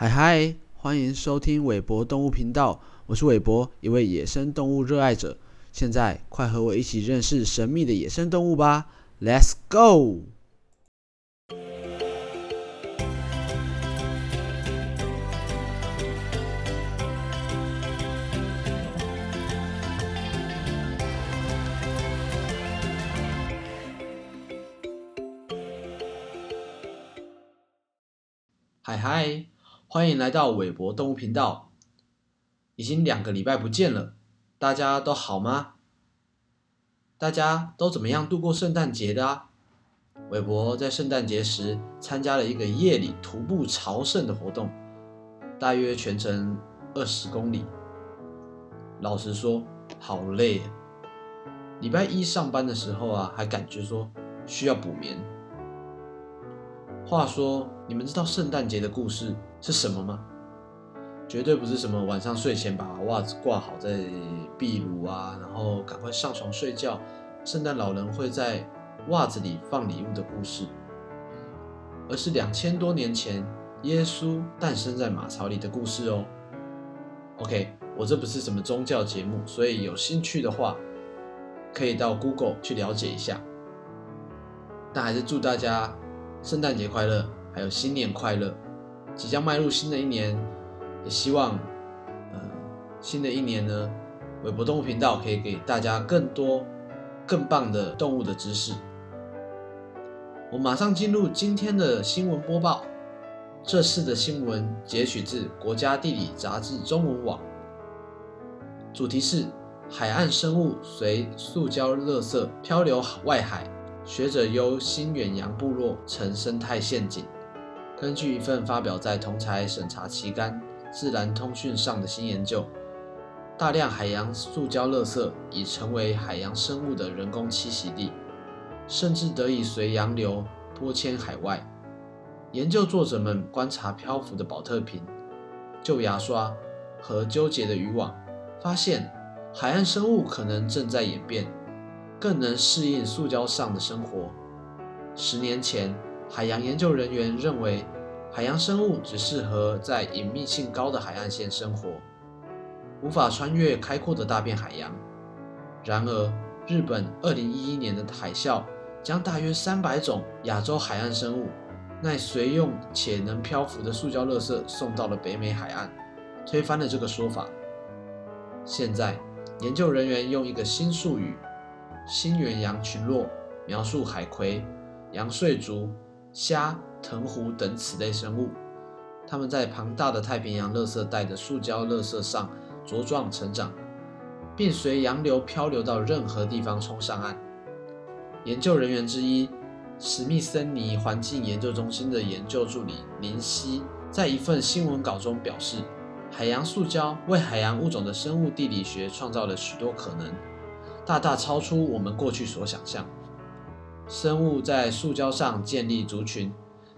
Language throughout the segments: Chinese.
嗨嗨，欢迎收听韦博动物频道，我是韦博，一位野生动物热爱者。现在快和我一起认识神秘的野生动物吧，Let's go！嗨嗨，欢迎来到韦博动物频道。已经两个礼拜不见了，大家都好吗？大家都怎么样度过圣诞节的啊？韦博在圣诞节时参加了一个夜里徒步朝圣的活动，大约全程二十公里。老实说，好累。礼拜一上班的时候啊，还感觉说需要补眠。话说，你们知道圣诞节的故事是什么吗？绝对不是什么晚上睡前把袜子挂好在壁炉啊，然后赶快上床睡觉，圣诞老人会在袜子里放礼物的故事，而是两千多年前耶稣诞生在马槽里的故事哦。OK，我这不是什么宗教节目，所以有兴趣的话，可以到 Google 去了解一下。但还是祝大家。圣诞节快乐，还有新年快乐！即将迈入新的一年，也希望，呃，新的一年呢，韦博动物频道可以给大家更多、更棒的动物的知识。我马上进入今天的新闻播报。这次的新闻截取自《国家地理》杂志中文网，主题是海岸生物随塑胶垃圾漂流外海。学者忧新远洋部落成生态陷阱。根据一份发表在同材审查期刊《自然通讯》上的新研究，大量海洋塑胶垃圾已成为海洋生物的人工栖息地，甚至得以随洋流波迁海外。研究作者们观察漂浮的保特瓶、旧牙刷和纠结的渔网，发现海岸生物可能正在演变。更能适应塑胶上的生活。十年前，海洋研究人员认为海洋生物只适合在隐秘性高的海岸线生活，无法穿越开阔的大片海洋。然而，日本2011年的海啸将大约300种亚洲海岸生物耐随用且能漂浮的塑胶垃圾送到了北美海岸，推翻了这个说法。现在，研究人员用一个新术语。新远洋群落描述海葵、洋睡族、虾、藤壶等此类生物，它们在庞大的太平洋垃圾带的塑胶垃圾上茁壮成长，并随洋流漂流到任何地方冲上岸。研究人员之一史密森尼环境研究中心的研究助理林希在一份新闻稿中表示：“海洋塑胶为海洋物种的生物地理学创造了许多可能。”大大超出我们过去所想象。生物在塑胶上建立族群，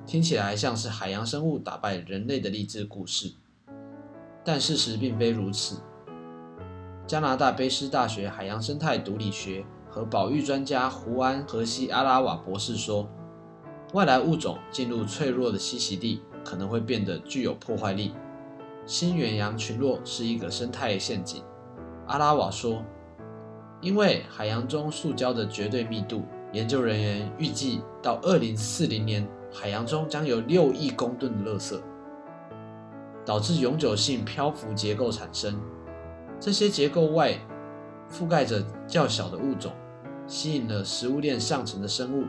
听起来像是海洋生物打败人类的励志故事，但事实并非如此。加拿大卑诗大学海洋生态毒理学和保育专家胡安·荷西阿拉瓦博士说：“外来物种进入脆弱的栖息地，可能会变得具有破坏力。新远洋群落是一个生态陷阱。”阿拉瓦说。因为海洋中塑胶的绝对密度，研究人员预计到二零四零年，海洋中将有六亿公吨的垃圾，导致永久性漂浮结构产生。这些结构外覆盖着较小的物种，吸引了食物链上层的生物，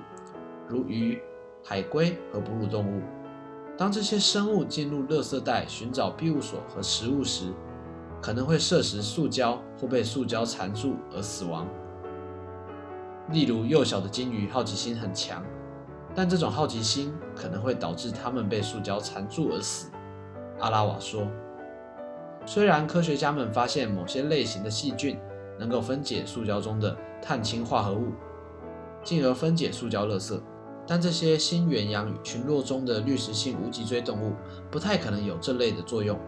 如鱼、海龟和哺乳动物。当这些生物进入垃圾袋寻找庇护所和食物时，可能会摄食塑胶或被塑胶缠住而死亡。例如，幼小的鲸鱼好奇心很强，但这种好奇心可能会导致它们被塑胶缠住而死。阿拉瓦说：“虽然科学家们发现某些类型的细菌能够分解塑胶中的碳氢化合物，进而分解塑胶垃圾，但这些新远洋群落中的滤食性无脊椎动物不太可能有这类的作用。”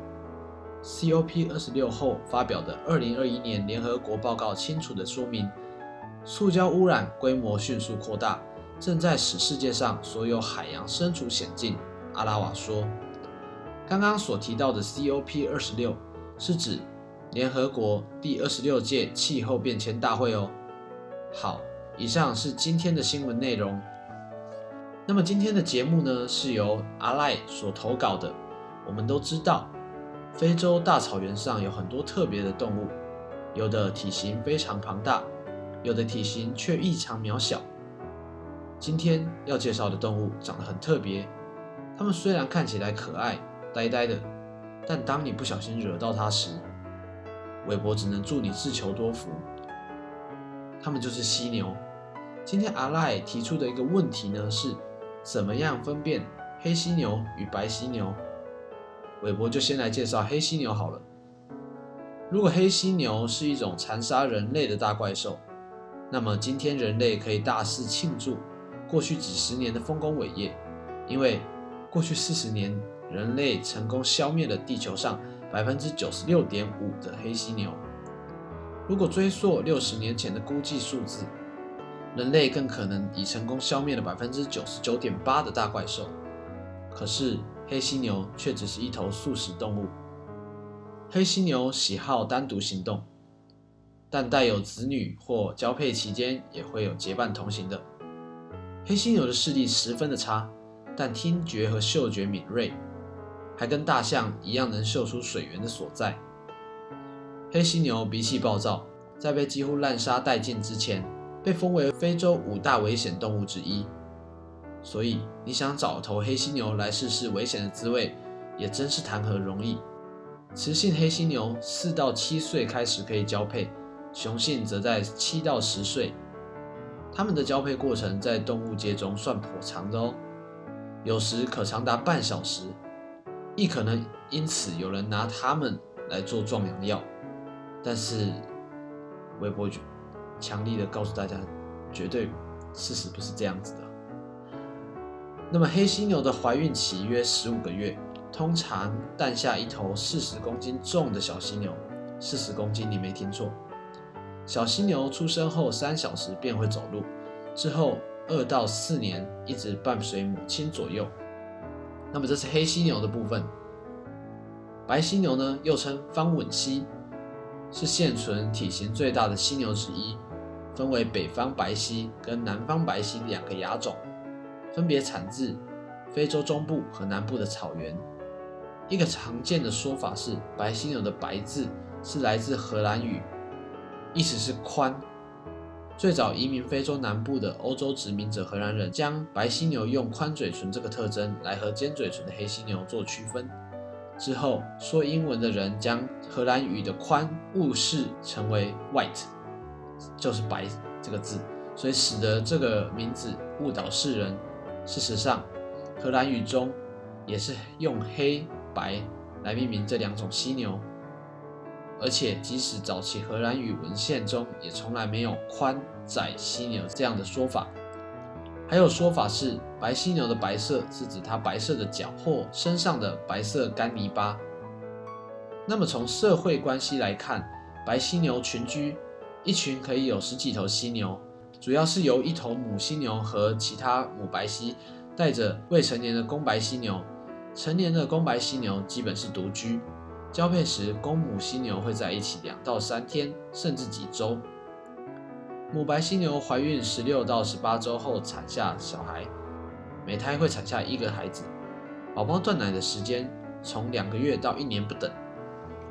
COP 二十六后发表的二零二一年联合国报告清楚地说明，塑胶污染规模迅速扩大，正在使世界上所有海洋身处险境。阿拉瓦说，刚刚所提到的 COP 二十六是指联合国第二十六届气候变迁大会哦。好，以上是今天的新闻内容。那么今天的节目呢，是由阿赖所投稿的。我们都知道，非洲大草原上有很多特别的动物，有的体型非常庞大，有的体型却异常渺小。今天要介绍的动物长得很特别，它们虽然看起来可爱、呆呆的，但当你不小心惹到它时，韦伯只能祝你自求多福。它们就是犀牛。今天阿赖提出的一个问题呢是。怎么样分辨黑犀牛与白犀牛？韦伯就先来介绍黑犀牛好了。如果黑犀牛是一种残杀人类的大怪兽，那么今天人类可以大肆庆祝过去几十年的丰功伟业，因为过去四十年人类成功消灭了地球上百分之九十六点五的黑犀牛。如果追溯六十年前的估计数字。人类更可能已成功消灭了百分之九十九点八的大怪兽，可是黑犀牛却只是一头素食动物。黑犀牛喜好单独行动，但带有子女或交配期间也会有结伴同行的。黑犀牛的视力十分的差，但听觉和嗅觉敏锐，还跟大象一样能嗅出水源的所在。黑犀牛脾气暴躁，在被几乎滥杀殆尽之前。被封为非洲五大危险动物之一，所以你想找头黑犀牛来试试危险的滋味，也真是谈何容易。雌性黑犀牛四到七岁开始可以交配，雄性则在七到十岁。它们的交配过程在动物界中算颇长的哦，有时可长达半小时，亦可能因此有人拿它们来做壮阳药。但是，微波局。强力的告诉大家，绝对事实不是这样子的。那么黑犀牛的怀孕期约十五个月，通常诞下一头四十公斤重的小犀牛。四十公斤，你没听错。小犀牛出生后三小时便会走路，之后二到四年一直伴随母亲左右。那么这是黑犀牛的部分。白犀牛呢，又称方吻犀，是现存体型最大的犀牛之一。分为北方白犀跟南方白犀两个亚种，分别产自非洲中部和南部的草原。一个常见的说法是，白犀牛的“白”字是来自荷兰语，意思是宽。最早移民非洲南部的欧洲殖民者荷兰人，将白犀牛用宽嘴唇这个特征来和尖嘴唇的黑犀牛做区分。之后，说英文的人将荷兰语的“宽”误视成为 “white”。就是“白”这个字，所以使得这个名字误导世人。事实上，荷兰语中也是用黑白来命名这两种犀牛，而且即使早期荷兰语文献中也从来没有“宽窄犀牛”这样的说法。还有说法是，白犀牛的白色是指它白色的脚或身上的白色干泥巴。那么从社会关系来看，白犀牛群居。一群可以有十几头犀牛，主要是由一头母犀牛和其他母白犀带着未成年的公白犀牛。成年的公白犀牛基本是独居，交配时公母犀牛会在一起两到三天，甚至几周。母白犀牛怀孕十六到十八周后产下小孩，每胎会产下一个孩子。宝宝断奶的时间从两个月到一年不等。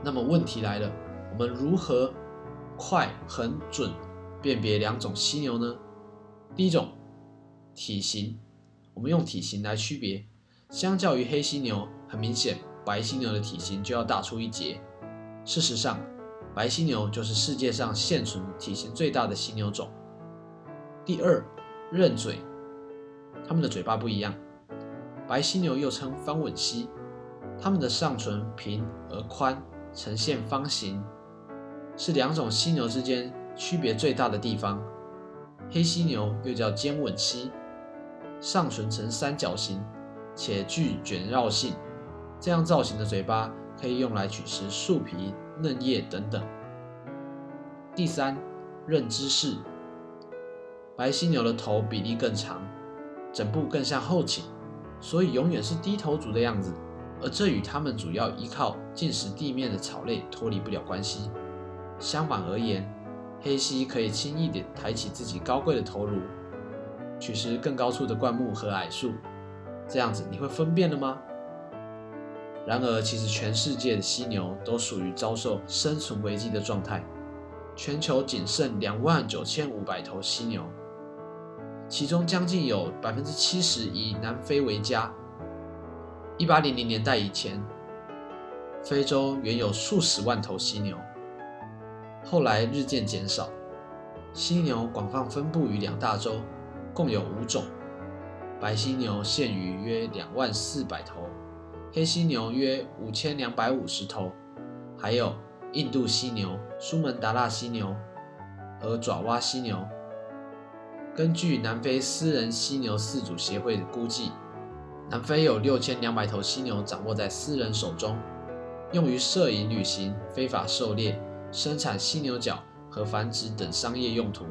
那么问题来了，我们如何？快、很准辨别两种犀牛呢？第一种，体型，我们用体型来区别。相较于黑犀牛，很明显，白犀牛的体型就要大出一截。事实上，白犀牛就是世界上现存体型最大的犀牛种。第二，刃嘴，它们的嘴巴不一样。白犀牛又称方吻犀，它们的上唇平而宽，呈现方形。是两种犀牛之间区别最大的地方。黑犀牛又叫尖吻犀，上唇呈三角形，且具卷绕性。这样造型的嘴巴可以用来取食树皮、嫩叶等等。第三，认知式。白犀牛的头比例更长，整部更向后倾，所以永远是低头族的样子。而这与它们主要依靠进食地面的草类脱离不了关系。相反而言，黑犀可以轻易地抬起自己高贵的头颅，取食更高处的灌木和矮树。这样子，你会分辨了吗？然而，其实全世界的犀牛都属于遭受生存危机的状态。全球仅剩两万九千五百头犀牛，其中将近有百分之七十以南非为家。一八零零年代以前，非洲原有数十万头犀牛，后来日渐减少。犀牛广泛分布于两大洲，共有五种。白犀牛现于约两万四百头，黑犀牛约五千两百五十头，还有。印度犀牛、苏门答腊犀牛和爪哇犀牛。根据南非私人犀牛饲主协会的估计，南非有六千两百头犀牛掌握在私人手中，用于摄影、旅行、非法狩猎、生产犀牛角和繁殖等商业用途。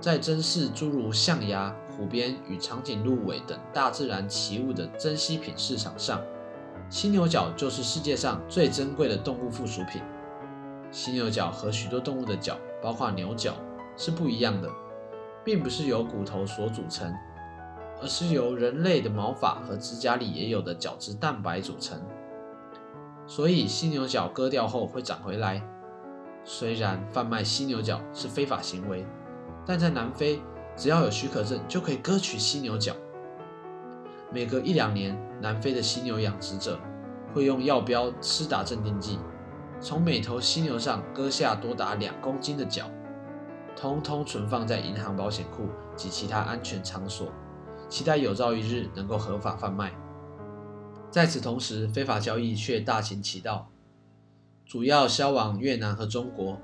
在珍视诸如象牙、虎鞭与长颈鹿尾等大自然奇物的珍稀品市场上，犀牛角就是世界上最珍贵的动物附属品。犀牛角和许多动物的角，包括牛角，是不一样的，并不是由骨头所组成，而是由人类的毛发和指甲里也有的角质蛋白组成。所以，犀牛角割掉后会长回来。虽然贩卖犀牛角是非法行为，但在南非，只要有许可证就可以割取犀牛角。每隔一两年，南非的犀牛养殖者会用药标施打镇定剂。从每头犀牛上割下多达两公斤的角，通通存放在银行、保险库及其他安全场所，期待有朝一日能够合法贩卖。在此同时，非法交易却大行其道，主要销往越南和中国，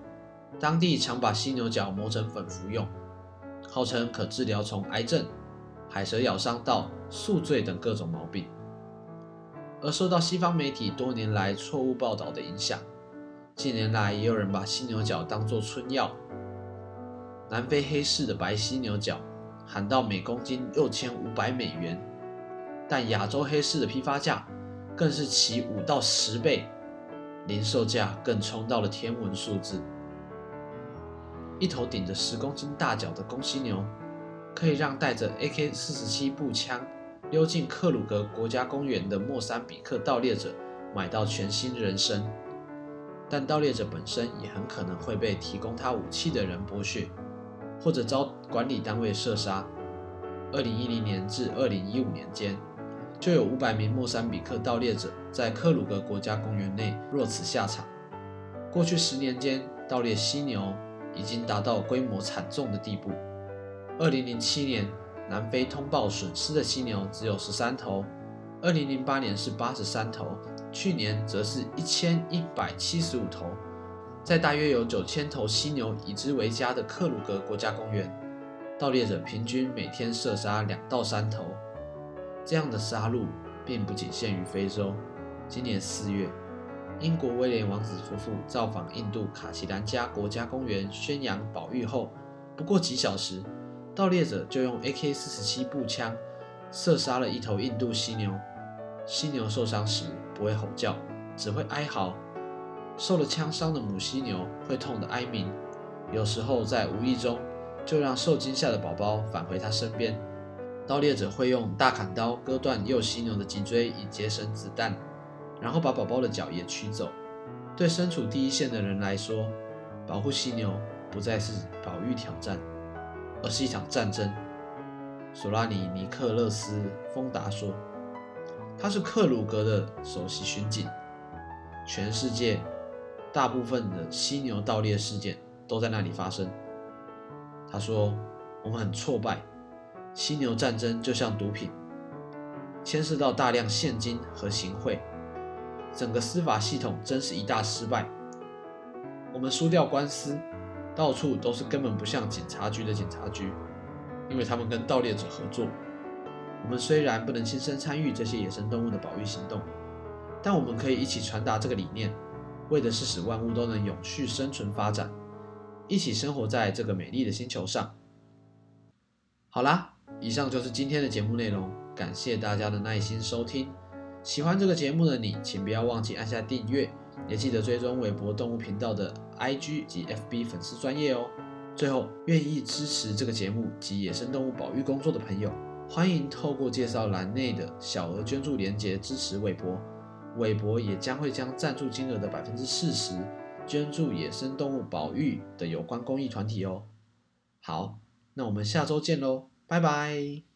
当地常把犀牛角磨成粉服用，号称可治疗从癌症、海蛇咬伤到宿醉等各种毛病。而受到西方媒体多年来错误报道的影响。近年来，也有人把犀牛角当作春药。南非黑市的白犀牛角喊到每公斤六千五百美元，但亚洲黑市的批发价更是其五到十倍，零售价更冲到了天文数字。一头顶着十公斤大角的公犀牛，可以让带着 AK-47 步枪溜进克鲁格国家公园的莫桑比克盗猎者买到全新人生。但盗猎者本身也很可能会被提供他武器的人剥削，或者遭管理单位射杀。二零一零年至二零一五年间，就有五百名莫桑比克盗猎者在克鲁格国家公园内落此下场。过去十年间，盗猎犀牛已经达到规模惨重的地步。二零零七年，南非通报损失的犀牛只有十三头，二零零八年是八十三头。去年则是一千一百七十五头，在大约有九千头犀牛以之为家的克鲁格国家公园，盗猎者平均每天射杀两到三头。这样的杀戮并不仅限于非洲。今年四月，英国威廉王子夫妇造访印度卡奇兰加国家公园宣扬保育后，不过几小时，盗猎者就用 AK-47 步枪射杀了一头印度犀牛。犀牛受伤时不会吼叫，只会哀嚎。受了枪伤的母犀牛会痛得哀鸣，有时候在无意中就让受惊吓的宝宝返回它身边。盗猎者会用大砍刀割断幼犀牛的脊椎以节省子弹，然后把宝宝的脚也取走。对身处第一线的人来说，保护犀牛不再是保育挑战，而是一场战争。索拉尼尼克勒斯·丰达说。他是克鲁格的首席巡警，全世界大部分的犀牛盗猎事件都在那里发生。他说：“我们很挫败，犀牛战争就像毒品，牵涉到大量现金和行贿，整个司法系统真是一大失败。我们输掉官司，到处都是根本不像警察局的警察局，因为他们跟盗猎者合作。”我们虽然不能亲身参与这些野生动物的保育行动，但我们可以一起传达这个理念，为的是使万物都能永续生存发展，一起生活在这个美丽的星球上。好啦，以上就是今天的节目内容，感谢大家的耐心收听。喜欢这个节目的你，请不要忘记按下订阅，也记得追踪韦博动物频道的 IG 及 FB 粉丝专业哦。最后，愿意支持这个节目及野生动物保育工作的朋友，欢迎透过介绍栏内的小额捐助连结支持韦博，韦博也将会将赞助金额的百分之四十捐助野生动物保育的有关公益团体哦。好，那我们下周见喽，拜拜。